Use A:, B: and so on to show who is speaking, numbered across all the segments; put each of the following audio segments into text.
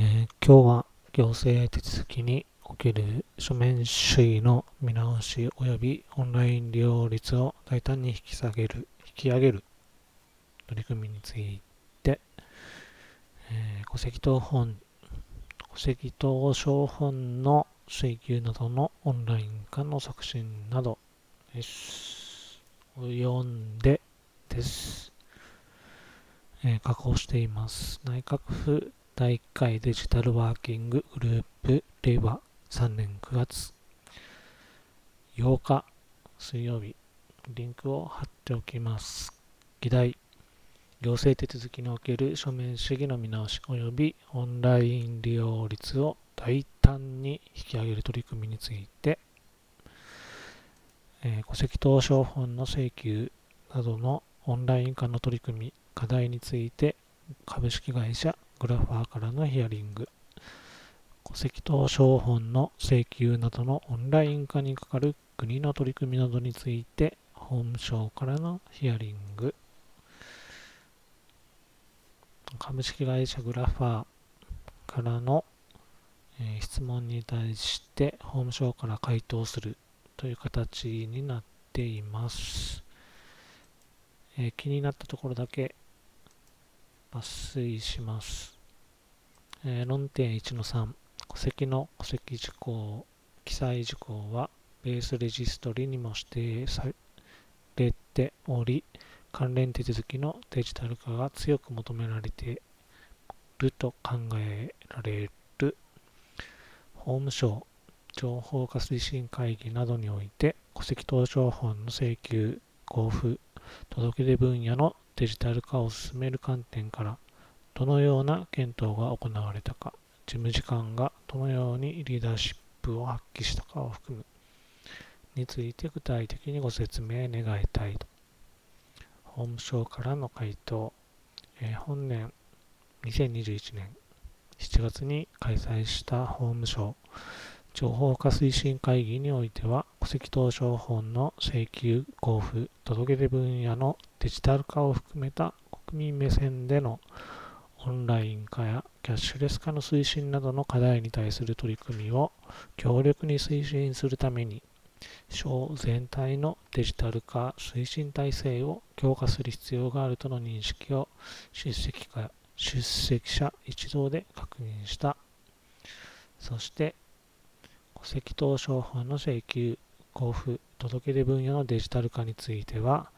A: えー今日は行政手続きにおける書面主義の見直し及びオンライン利用率を大胆に引き下げる、引き上げる取り組みについて、えー戸籍謄本、戸籍謄商本の請求などのオンライン化の促進などです。読んでです。えー、加工しています。内閣府第1回デジタルワーキンググループ令和3年9月8日水曜日リンクを貼っておきます。議題行政手続きにおける書面主義の見直し及びオンライン利用率を大胆に引き上げる取り組みについて、えー戸籍謄商本の請求などのオンライン化の取り組み課題について株式会社グラファーからのヒアリング戸籍謄商本の請求などのオンライン化にかかる国の取り組みなどについて法務省からのヒアリング株式会社グラファーからの、えー質問に対して法務省から回答するという形になっています。えー気になったところだけ抜粋します。えー論点1の3、戸籍の戸籍事項、記載事項はベースレジストリにも指定されており、関連手続きのデジタル化が強く求められていると考えられる。法務省情報化推進会議などにおいて戸籍謄商本の請求、交付、届出分野のデジタル化を進める観点からどのような検討が行われたか、事務次官がどのようにリーダーシップを発揮したかを含むについて具体的にご説明願いたいと。法務省からの回答、えー本年2021年7月に開催した法務省情報化推進会議においては戸籍謄商本の請求、交付、届け出分野のデジタル化を含めた国民目線でのオンライン化やキャッシュレス化の推進などの課題に対する取り組みを強力に推進するために省全体のデジタル化推進体制を強化する必要があるとの認識を出席出席者一同で確認した。そして戸籍謄商本の請求、交付、届け出分野のデジタル化については、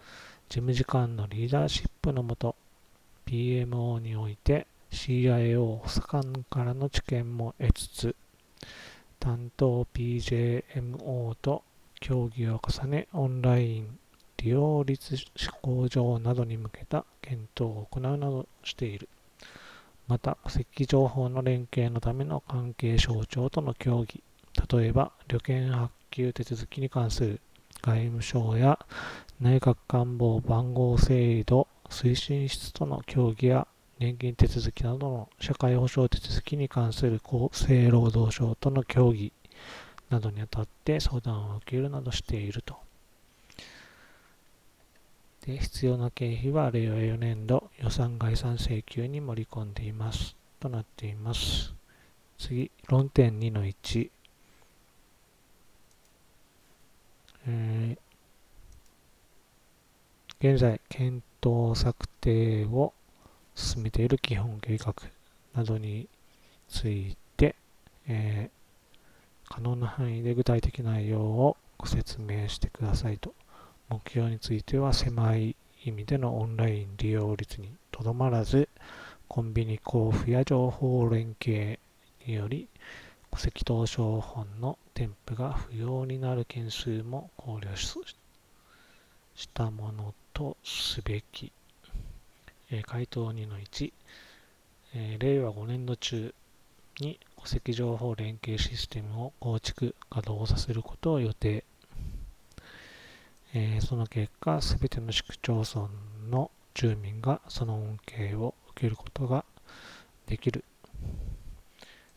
A: 事務次官のリーダーシップのもと、PMO において CIO 補佐官からの知見も得つつ、担当 PJMO と協議を重ね、オンライン利用率向上などに向けた検討を行うなどしている。また、戸籍情報の連携のための関係省庁との協議、例えば旅券発給手続きに関する外務省や内閣官房番号制度推進室との協議や年金手続きなどの社会保障手続きに関する厚生労働省との協議などにあたって相談を受けるなどしていると。で必要な経費は令和4年度予算概算請求に盛り込んでいますとなっています。次、論点2の1。えー現在、検討策定を進めている基本計画などについて、えー可能な範囲で具体的内容をご説明してくださいと。目標については狭い意味でのオンライン利用率にとどまらず、コンビニ交付や情報連携により、戸籍謄商本の添付が不要になる件数も考慮ししたものとすべき。えー回答2の1、えー令和5年度中に戸籍情報連携システムを構築、稼働させることを予定。えーその結果、すべての市区町村の住民がその恩恵を受けることができる。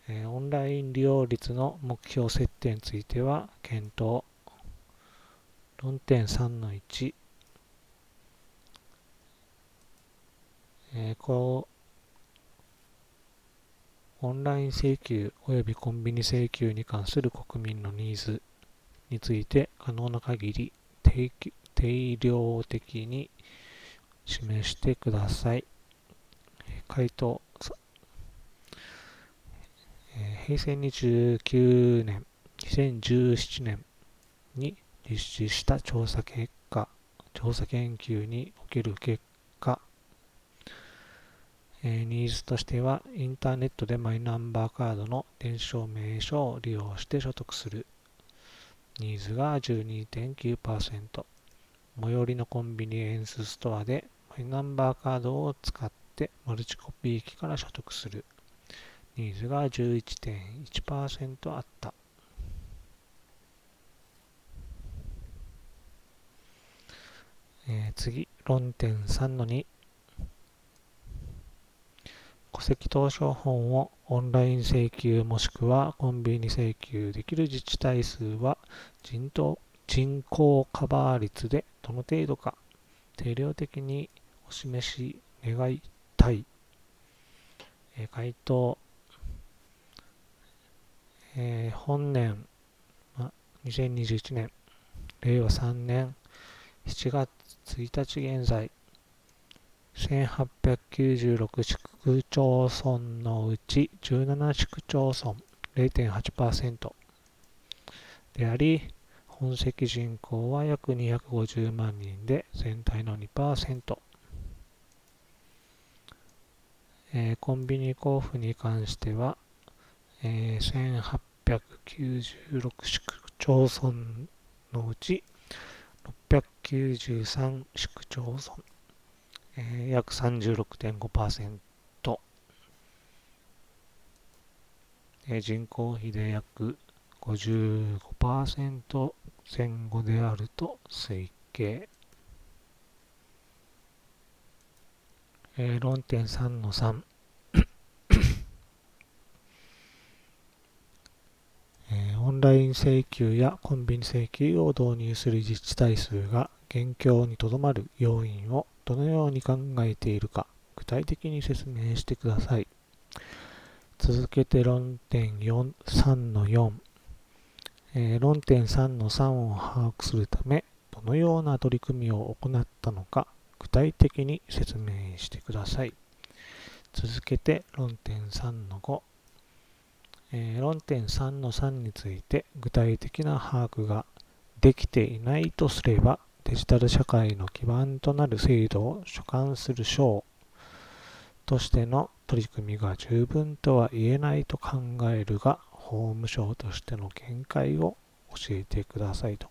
A: えオンライン利用率の目標設定については検討。論点3の1、えーこオンライン請求及びコンビニ請求に関する国民のニーズについて可能な限り定量的に示してください。回答、平成29年、2017年に実施した調査結果、調査研究における結果、えニーズとしては、インターネットでマイナンバーカードの電子証明書を利用して所得する。ニーズが12.9%、最寄りのコンビニエンスストアでマイナンバーカードを使ってマルチコピー機から所得する。ニーズが11.1%あった。えー、次、論点3の2。戸籍謄書本をオンライン請求もしくはコンビニ請求できる自治体数は人人口カバー率でどの程度か定量的にお示し願いたい。えー、回答えー、本年、ま、2021年、令和3年7月1日現在、1896市区町村のうち17市区町村0.8%であり、本籍人口は約250万人で全体の2%。えー、コンビニ交付に関しては、えー、1896市区町村のうち693市区町村、えー、約36.5%、えー、人口比で約55%前後であると推計。えー、論点3の3オンライン請求やコンビニ請求を導入する自治体数が現況にとどまる要因をどのように考えているか具体的に説明してください。続けて論点3の4、えー、論点3の3を把握するためどのような取り組みを行ったのか具体的に説明してください。続けて論点3の5えー、論点3の3について具体的な把握ができていないとすればデジタル社会の基盤となる制度を所管する省としての取り組みが十分とは言えないと考えるが法務省としての見解を教えてくださいと。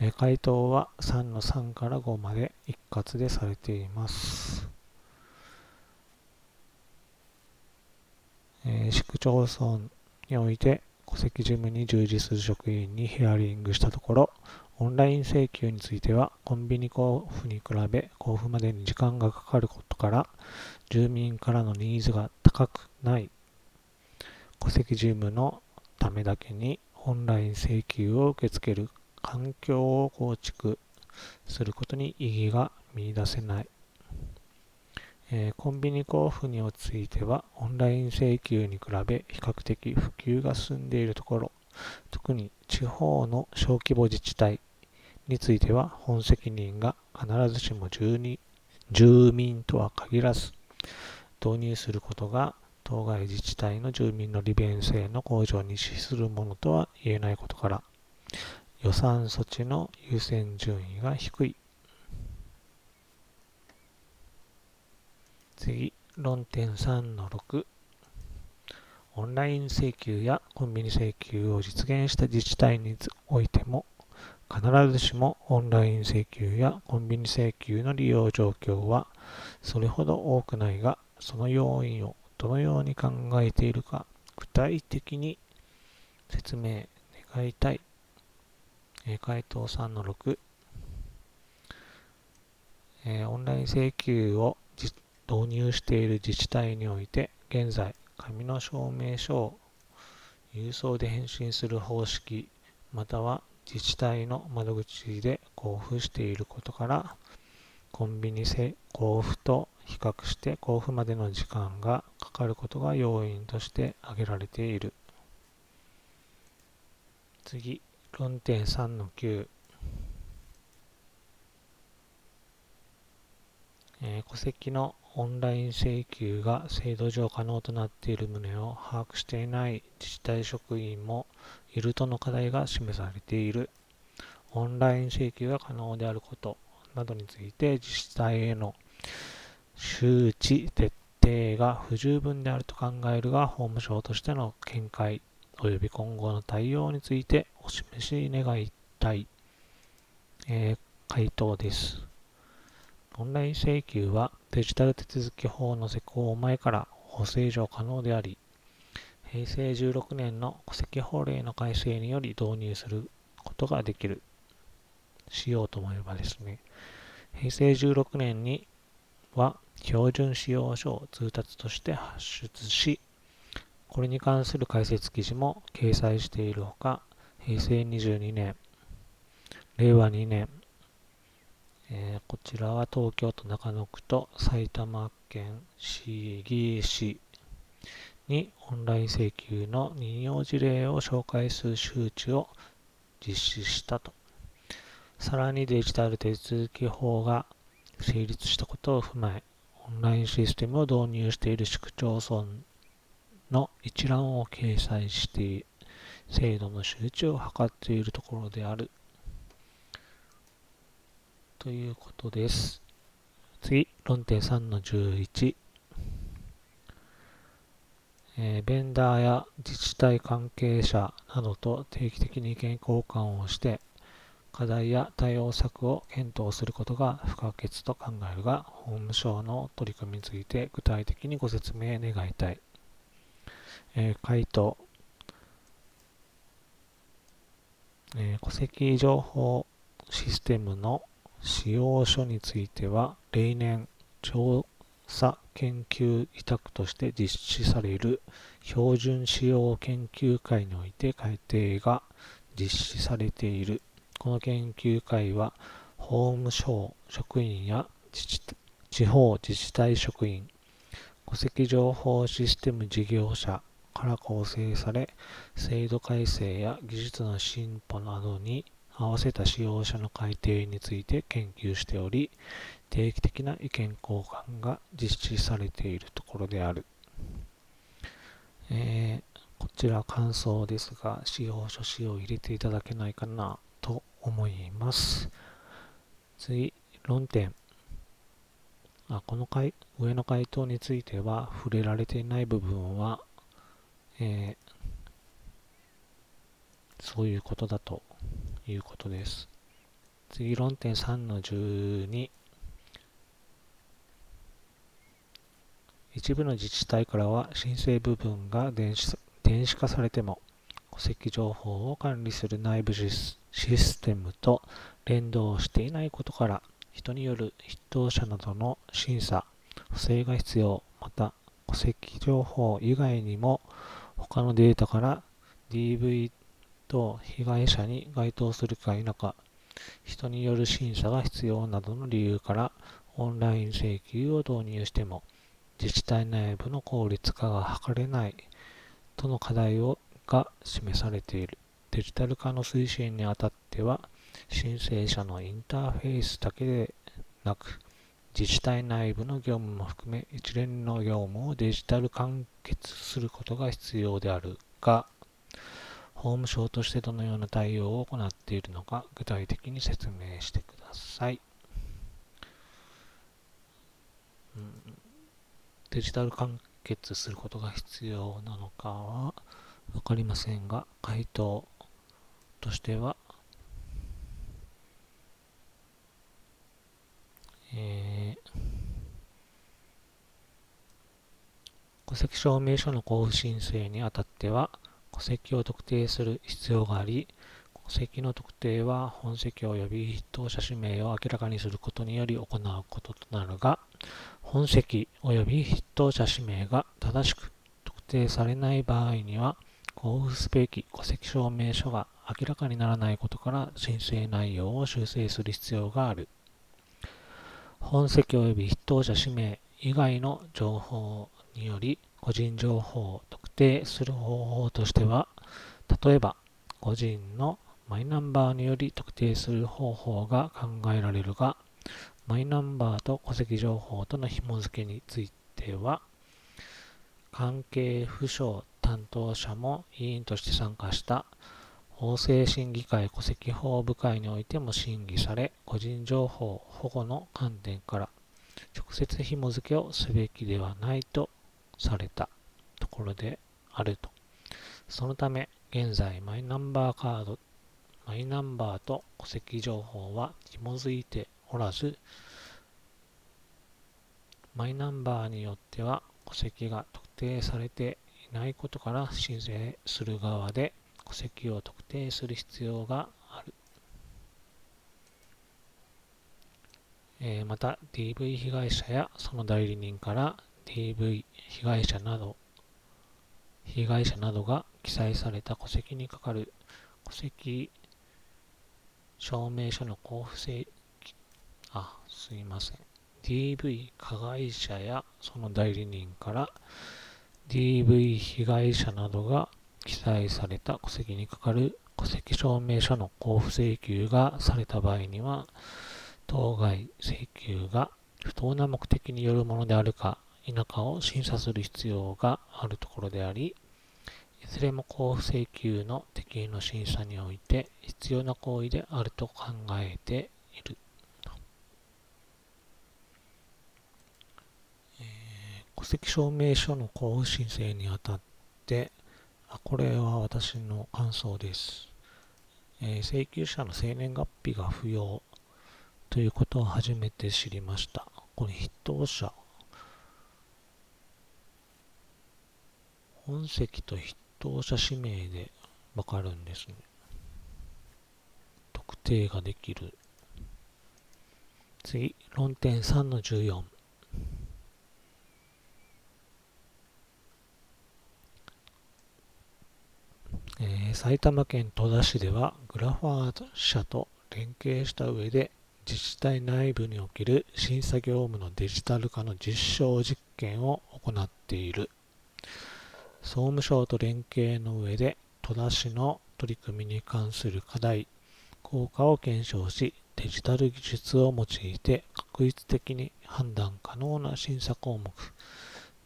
A: えー、回答は3の3から5まで一括でされています。えー、市区町村において戸籍事務に従事する職員にヒアリングしたところ、オンライン請求についてはコンビニ交付に比べ交付までに時間がかかることから住民からのニーズが高くない戸籍事務のためだけにオンライン請求を受け付ける環境を構築することに意義が見出せない。えー、コンビニ交付については、オンライン請求に比べ比較的普及が進んでいるところ、特に地方の小規模自治体については、本責任が必ずしも住住民とは限らず、導入することが当該自治体の住民の利便性の向上に資するものとは言えないことから、予算措置の優先順位が低い。次、論点3の6。オンライン請求やコンビニ請求を実現した自治体においても、必ずしもオンライン請求やコンビニ請求の利用状況はそれほど多くないが、その要因をどのように考えているか具体的に説明願いたい。え回答3の6、えー、オンライン請求を導入している自治体において、現在、紙の証明書を郵送で返信する方式、または自治体の窓口で交付していることから、コンビニ交付と比較して交付までの時間がかかることが要因として挙げられている。次、論点3の9。ー、戸籍のオンライン請求が制度上可能となっている旨を把握していない自治体職員もいるとの課題が示されている。オンライン請求が可能であることなどについて自治体への周知徹底が不十分であると考えるが、法務省としての見解及び今後の対応についてお示し願いたい、えー、回答です。オンライン請求はデジタル手続き法の施行前から法制上可能であり、平成16年の戸籍法令の改正により導入することができる、しようと思えばですね、平成16年には標準使用書を通達として発出し、これに関する解説記事も掲載しているほか、平成22年、令和2年、えー、こちらは東京都中野区と埼玉県市議市にオンライン請求の任用事例を紹介する周知を実施したと。さらにデジタル手続き法が成立したことを踏まえ、オンラインシステムを導入している市区町村の一覧を掲載して制度の周知を図っているところである。ということです。次、論点3の11。えー、ベンダーや自治体関係者などと定期的に意見交換をして、課題や対応策を検討することが不可欠と考えるが、法務省の取り組みについて具体的にご説明願いたい。えー、回答、えー、戸籍情報システムの使用書については、例年、調査研究委託として実施される標準使用研究会において改定が実施されている。この研究会は、法務省職員や地方自治体職員、戸籍情報システム事業者から構成され、制度改正や技術の進歩などに合わせた使用者の改定について研究しており、定期的な意見交換が実施されているところである。えー、こちら感想ですが、使用書詞を入れていただけないかなと思います。次、論点。あこの回上の回答については触れられていない部分は、えー、そういうことだということです。次、論点3の12。一部の自治体からは申請部分が電子電子化されても戸籍情報を管理する内部システムと連動していないことから、人による筆頭者などの審査、不正が必要、また戸籍情報以外にも他のデータから DV と被害者に該当するか否か、人による審査が必要などの理由からオンライン請求を導入しても自治体内部の効率化が図れないとの課題をが示されている。デジタル化の推進にあたっては、申請者のインターフェースだけでなく、自治体内部の業務も含め一連の業務をデジタル完結することが必要であるが、法務省としてどのような対応を行っているのか具体的に説明してください。うん、デジタル完結することが必要なのかはわかりませんが、回答としては、えー、戸籍証明書の交付申請にあたっては、戸籍を特定する必要があり、戸籍の特定は本籍及び筆頭者氏名を明らかにすることにより行うこととなるが、本籍及び筆頭者氏名が正しく特定されない場合には、交付すべき戸籍証明書が明らかにならないことから申請内容を修正する必要がある。本籍及び筆頭者氏名以外の情報により個人情報を特定する方法としては、例えば、個人のマイナンバーにより特定する方法が考えられるが、マイナンバーと戸籍情報との紐付けについては、関係府省担当者も委員として参加した法制審議会戸籍法部会においても審議され、個人情報保護の観点から直接紐付けをすべきではないとされたところであると。そのため、現在マイナンバーカード、マイナンバーと戸籍情報は紐づいておらず、マイナンバーによっては戸籍が特定されていないことから申請する側で戸籍を特定する必要がある。えー、また DV 被害者やその代理人から DV 被害者など被害者などが記載された戸籍にかかる戸籍証明書の交付請あ、すいません。DV 加害者やその代理人から DV 被害者などが記載された戸籍にかかる戸籍証明書の交付請求がされた場合には、当該請求が不当な目的によるものであるか否かを審査する必要があるところであり、いずれも交付請求の適宜の審査において必要な行為であると考えている。え戸籍証明書の交付申請にあたって、あこれは私の感想です。えー、請求者の生年月日が不要ということを初めて知りました。これ筆頭者。本籍と筆頭者氏名でわかるんですね。特定ができる。次、論点3の14。えー、埼玉県戸田市ではグラファー社と連携した上で自治体内部における審査業務のデジタル化の実証実験を行っている。総務省と連携の上で戸田市の取り組みに関する課題、効果を検証し、デジタル技術を用いて確率的に判断可能な審査項目、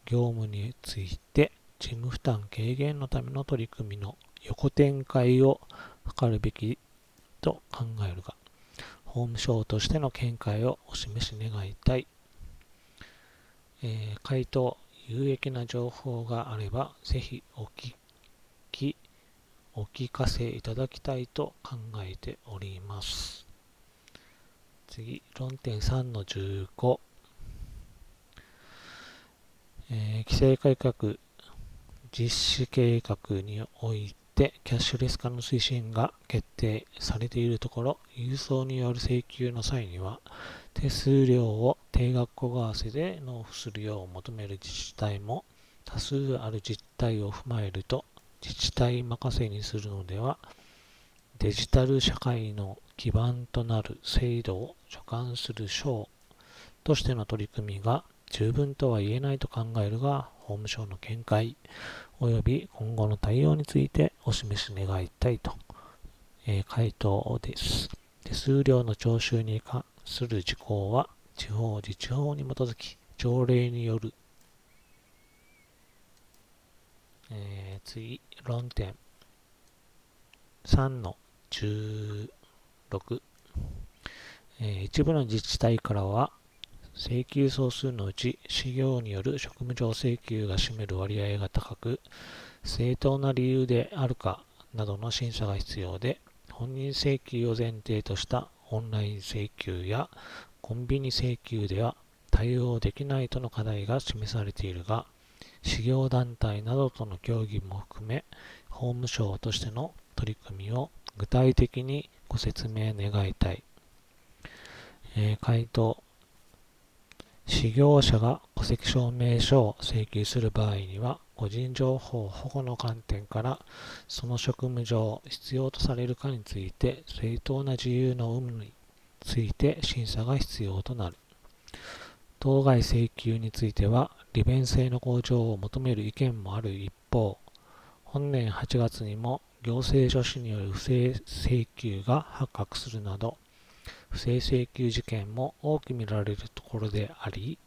A: 業務について事務負担軽減のための取り組みの横展開を図るべきと考えるが、法務省としての見解をお示し願いたい。えー、回答、有益な情報があれば、ぜひお聞き、お聞かせいただきたいと考えております。次、論点3の15。えー、規制改革実施計画においてキャッシュレス化の推進が決定されているところ、郵送による請求の際には、手数料を定額小為替で納付するよう求める自治体も多数ある実態を踏まえると、自治体任せにするのでは、デジタル社会の基盤となる制度を所管する省としての取り組みが十分とは言えないと考えるが、法務省の見解及び今後の対応についてお示し願いたいと、えー、回答です。手数料の徴収に関する事項は、地方自治法に基づき、条例による、えー、次、論点3の16、えー、一部の自治体からは、請求総数のうち、事業による職務上請求が占める割合が高く、正当な理由であるかなどの審査が必要で、本人請求を前提としたオンライン請求やコンビニ請求では対応できないとの課題が示されているが、事業団体などとの協議も含め、法務省としての取り組みを具体的にご説明願いたい。えー、回答事業者が戸籍証明書を請求する場合には、個人情報保護の観点から、その職務上必要とされるかについて、正当な自由の有無について審査が必要となる。当該請求については、利便性の向上を求める意見もある一方、本年8月にも行政書士による不正請求が発覚するなど、不正請求事件も多く見られるところであり、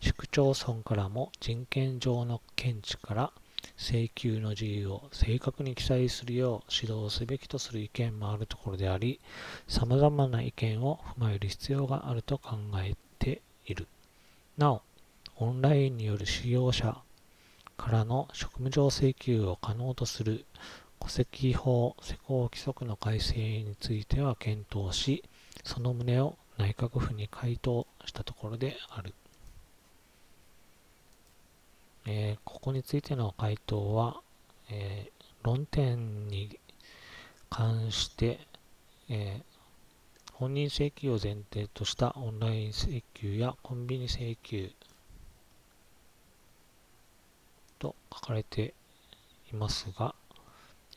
A: 市区町村からも人権上の見地から請求の自由を正確に記載するよう指導すべきとする意見もあるところであり、様々な意見を踏まえる必要があると考えている。なお、オンラインによる使用者からの職務上請求を可能とする戸籍法施行規則の改正については検討し、その旨を内閣府に回答したところである。えー、ここについての回答は、えー、論点に関して、えー、本人請求を前提としたオンライン請求やコンビニ請求と書かれていますが、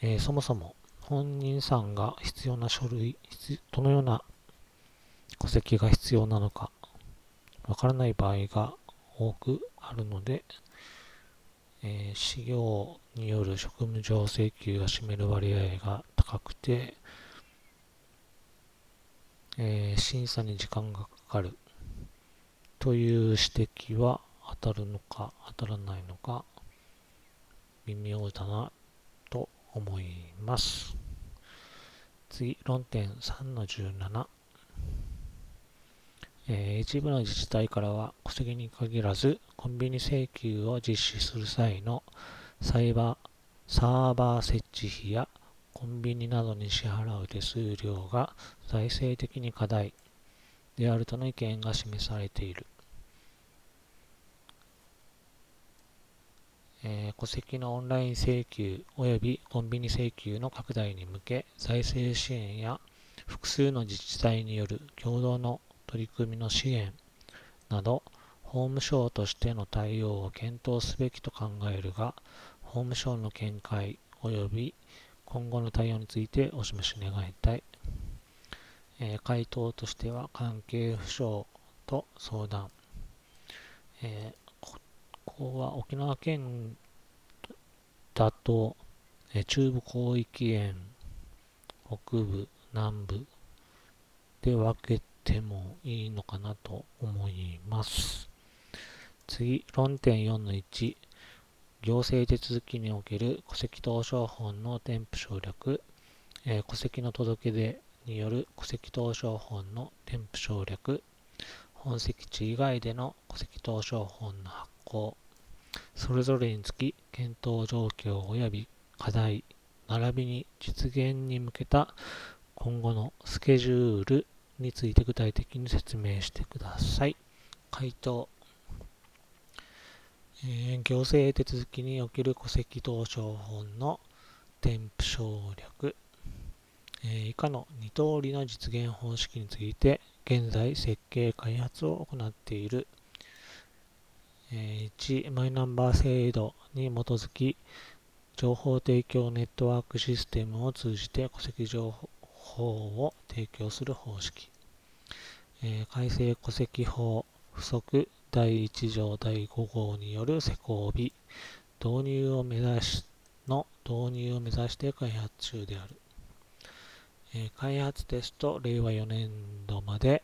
A: えー、そもそも本人さんが必要な書類、どのような戸籍が必要なのかわからない場合が多くあるので、えー、事業による職務上請求が占める割合が高くて、えー、審査に時間がかかるという指摘は当たるのか当たらないのか微妙だなと思います。次、論点3の17。え、一部の自治体からは、小杉に限らず、コンビニ請求を実施する際のサイバー、サーバー設置費やコンビニなどに支払う手数料が財政的に課題であるとの意見が示されている。えー、戸籍のオンライン請求及びコンビニ請求の拡大に向け、財政支援や複数の自治体による共同の取り組みの支援など、法務省としての対応を検討すべきと考えるが、法務省の見解及び今後の対応についてお示し願いたい。えー、回答としては関係府省と相談。えーここは沖縄県だと、え中部広域園、北部、南部で分けてもいいのかなと思います。次、論点4の1、行政手続きにおける戸籍謄商本の添付省略、えー、戸籍の届け出による戸籍謄商本の添付省略、本籍地以外での戸籍謄商本の発行、それぞれにつき検討状況及び課題、並びに実現に向けた今後のスケジュール。について具体的に説明してください。回答。えー、行政手続きにおける戸籍謄商本の添付省略、えー、以下の2通りの実現方式について現在設計開発を行っている1、マイナンバー制度に基づき、情報提供ネットワークシステムを通じて戸籍情報法を提供する方式。え改正戸籍法不足第1条第5号による施行日、導入を目指し、の導入を目指して開発中である。え開発テスト令和4年度まで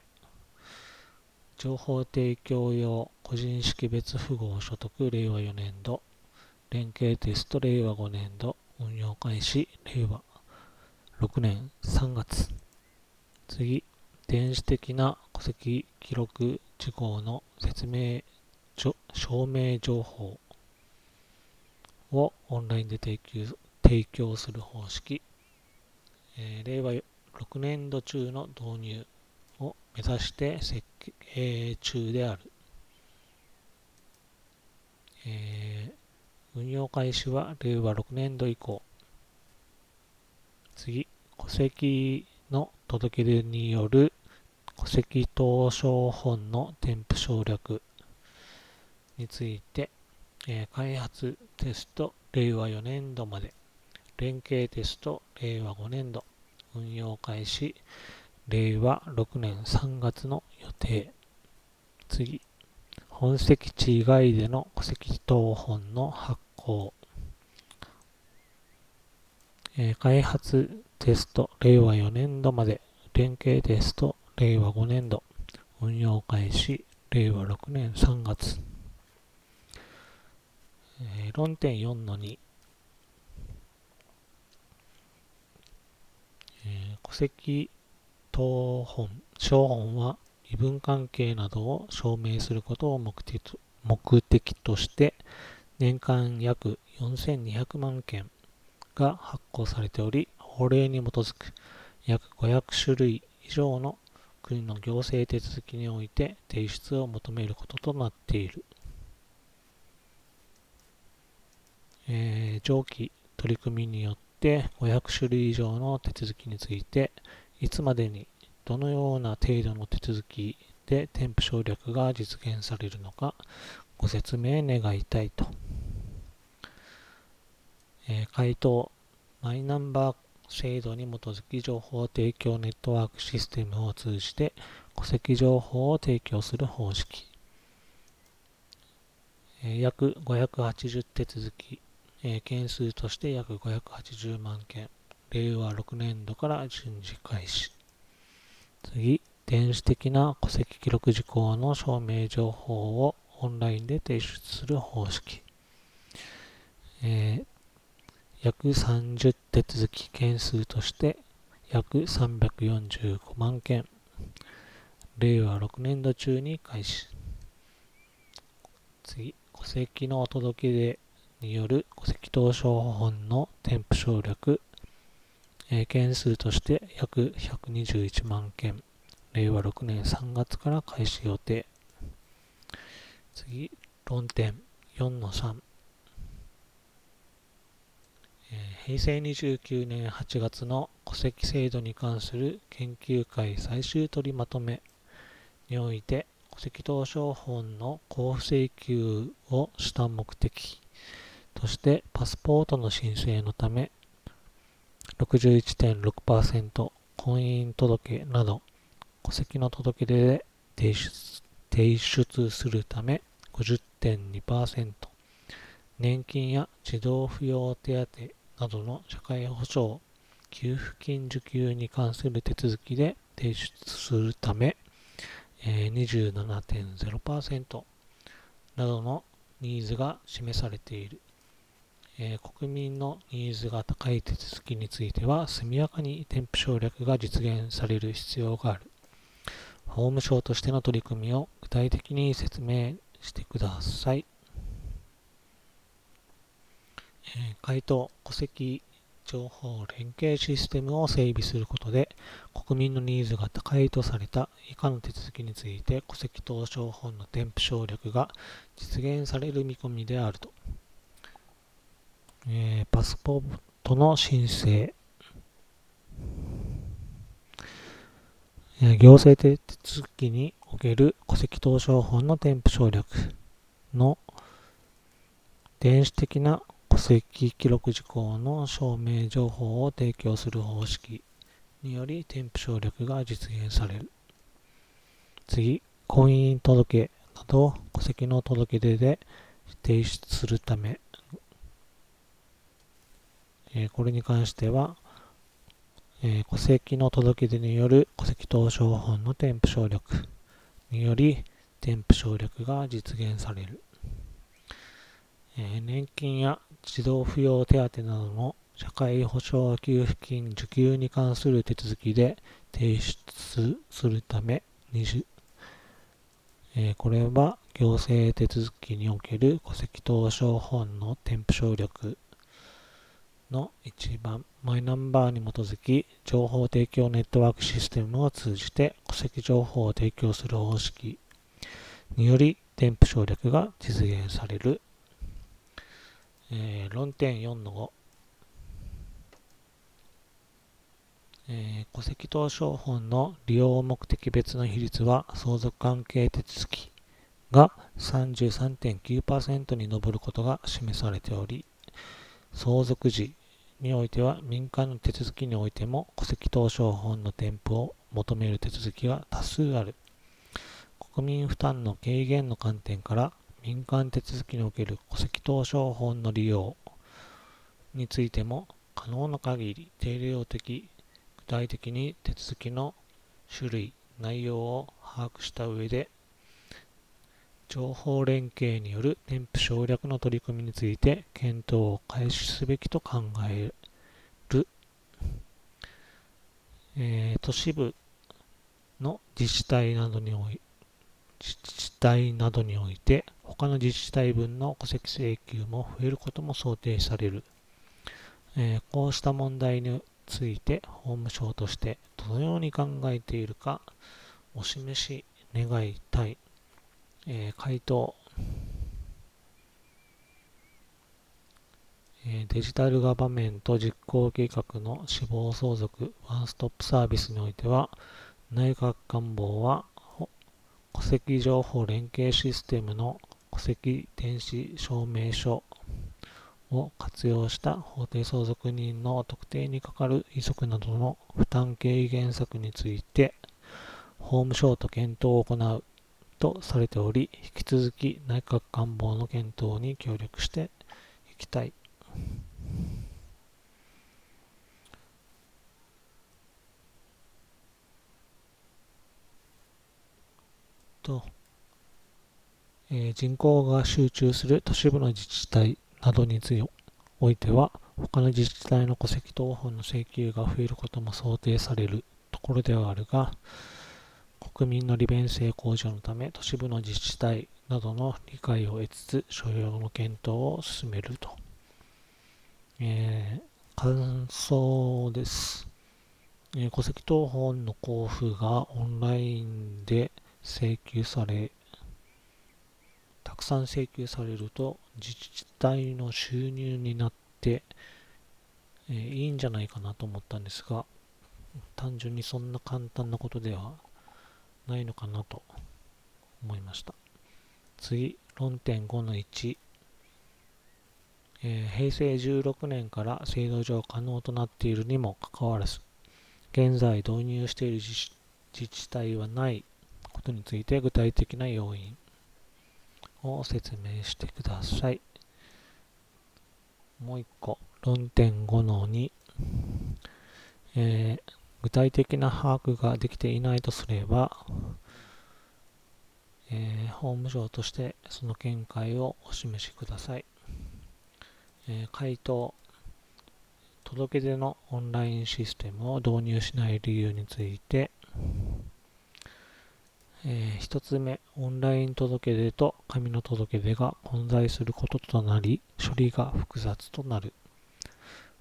A: 情報提供用個人識別符号所得令和4年度連携テスト令和5年度運用開始令和6年3月次電子的な戸籍記録事項の説明証明情報をオンラインで提供提供する方式、えー、令和6年度中の導入を目指して設計中である。えー、運用開始は令和6年度以降。次、戸籍の届け出による戸籍謄商本の添付省略について、えー、開発テスト令和4年度まで、連携テスト令和5年度、運用開始令和6年3月の予定。次。本籍地以外での戸籍謄本の発行、え、開発テスト令和4年度まで連携テスト令和5年度運用開始令和6年3月、えー、論点4の2、え、戸籍等本、小本は身分関係などを証明することを目的と目的として年間約4200万件。が発行されており、法令に基づく約500種類以上の国の行政手続きにおいて提出を求めることとなっている。えー、上記取り組みによって500種類以上の手続きについていつまでにどのような程度の手続きで添付省略が実現されるのかご説明願いたいと。え、回答マイナンバー制度に基づき情報提供ネットワークシステムを通じて戸籍情報を提供する方式。え、約580手続き、え、件数として約580万件。令和6年度から順次開始。次、電子的な戸籍記録事項の証明情報をオンラインで提出する方式。えー、約30手続き件数として約345万件。令和6年度中に開始。次、戸籍のお届け出による戸籍謄証本の添付省略えー、件数として約121万件、令和6年3月から開始予定。次、論点4の3。えー、平成29年8月の戸籍制度に関する研究会最終取りまとめ。において、戸籍謄証本の交付請求をした目的。として、パスポートの申請のため、61.6%、婚姻届など、戸籍の届け出で提出提出するため50.2%、年金や児童扶養手当などの社会保障、給付金受給に関する手続きで提出するため、え27.0%などのニーズが示されている。え、国民のニーズが高い手続きについては、速やかに添付省略が実現される必要がある。法務省としての取り組みを具体的に説明してください。え、回答、戸籍情報連携システムを整備することで、国民のニーズが高いとされた以下の手続きについて、戸籍謄証本の添付省略が実現される見込みであると。えー、パスポートの申請、行政手続きにおける戸籍謄証本の添付省略の電子的な戸籍記録事項の証明情報を提供する方式により添付省略が実現される。次、婚姻届など戸籍の届け出で提出するためえこれに関しては、え戸籍の届け出による戸籍謄証本の添付省略により添付省略が実現される。え年金や児童扶養手当などの社会保障給付金受給に関する手続きで提出するため20、えこれは行政手続きにおける戸籍謄証本の添付省略の1番、マイナンバーに基づき、情報提供ネットワークシステムを通じて戸籍情報を提供する方式により、添付省略が実現される。えー、論点4の5、えー、戸籍謄証本の利用目的別の比率は相続関係手続きが33.9%に上ることが示されており、相続時においては民間の手続きにおいても戸籍謄証本の添付を求める手続きが多数ある。国民負担の軽減の観点から民間手続きにおける戸籍謄商法の利用についても可能な限り定量的具体的に手続きの種類内容を把握した上で情報連携による添付省略の取り組みについて検討を開始すべきと考える、えー、都市部の自治体などにおい自治体などにおいて他の自治体分の戸籍請求も増えることも想定される、えー、こうした問題について法務省としてどのように考えているかお示し願いたい、えー、回答、えー、デジタルガバメント実行計画の死亡相続ワンストップサービスにおいては内閣官房は戸籍情報連携システムの戸籍電子証明書を活用した法定相続人の特定にかかる遺族などの負担軽減策について法務省と検討を行うとされており引き続き内閣官房の検討に協力していきたい。と、えー、人口が集中する都市部の自治体などについおいては、他の自治体の戸籍謄本の請求が増えることも想定されるところではあるが、国民の利便性向上のため、都市部の自治体などの理解を得つつ、所要の検討を進めると。えー、感想です。えー、戸籍謄本の交付がオンラインで請求され、たくさん請求されると自治体の収入になって、えー、いいんじゃないかなと思ったんですが、単純にそんな簡単なことではないのかなと思いました。次、論点5の1、えー、平成16年から制度上可能となっているにもかかわらず、現在導入している自治体はないことについて具体的な要因を説明してください。もう一個、論点5の2、えー、具体的な把握ができていないとすれば、えー、法務省としてその見解をお示しください。えー、回答、届け出のオンラインシステムを導入しない理由について、えー、1つ目、オンライン届出と紙の届出が混在することとなり、処理が複雑となる。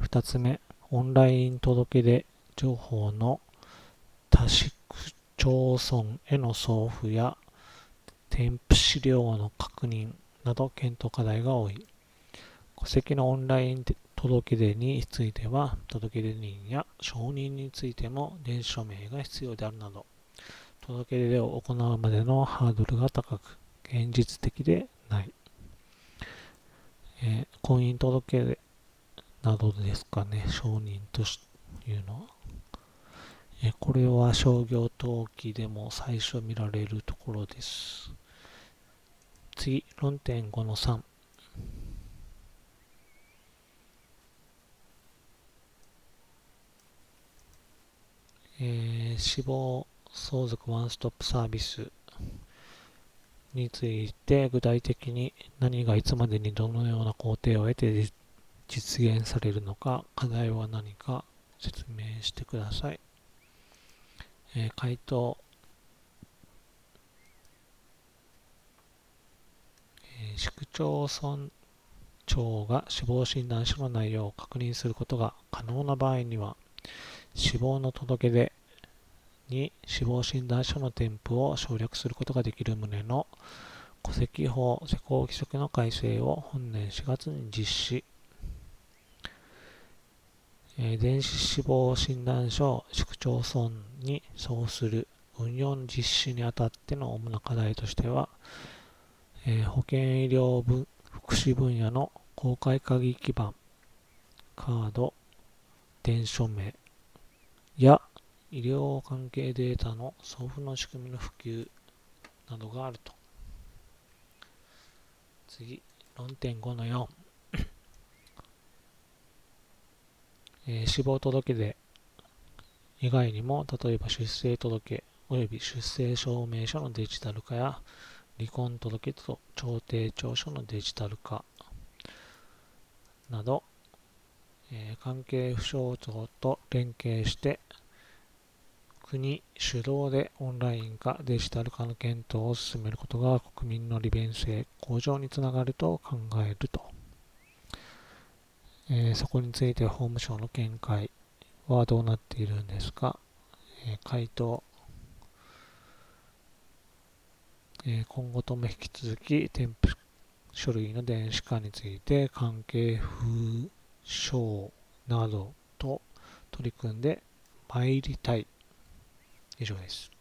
A: 2つ目、オンライン届出情報の多市区町村への送付や添付資料の確認など検討課題が多い。戸籍のオンライン届出については、届出人や承認についても電子署名が必要であるなど、届け出を行うまでのハードルが高く、現実的でない。えー、婚姻届け出などですかね、承認というのは。えー、これは商業登記でも最初見られるところです。次、論点5の3。えー、死亡相続ワンストップサービスについて具体的に何がいつまでにどのような工程を得て実現されるのか課題は何か説明してください、えー、回答、えー、市区町村長が死亡診断書の内容を確認することが可能な場合には死亡の届け出に死亡診断書の添付を省略することができる旨の戸籍法施行規則の改正を本年4月に実施、え、電子死亡診断書を市区町村に送する運用の実施にあたっての主な課題としては、え、保健医療分福祉分野の公開鍵基盤カード電署名や医療関係データの送付の仕組みの普及などがあると。次、論点5の4。えー、死亡届で以外にも、例えば出生届及び出生証明書のデジタル化や、離婚届と調停調書のデジタル化など、えー、関係府省庁と連携して国主導でオンライン化、デジタル化の検討を進めることが国民の利便性向上につながると考えると。えー、そこについて法務省の見解はどうなっているんですか、えー、回答、えー、今後とも引き続き添付書類の電子化について関係府省などと取り組んで参りたい。以上です。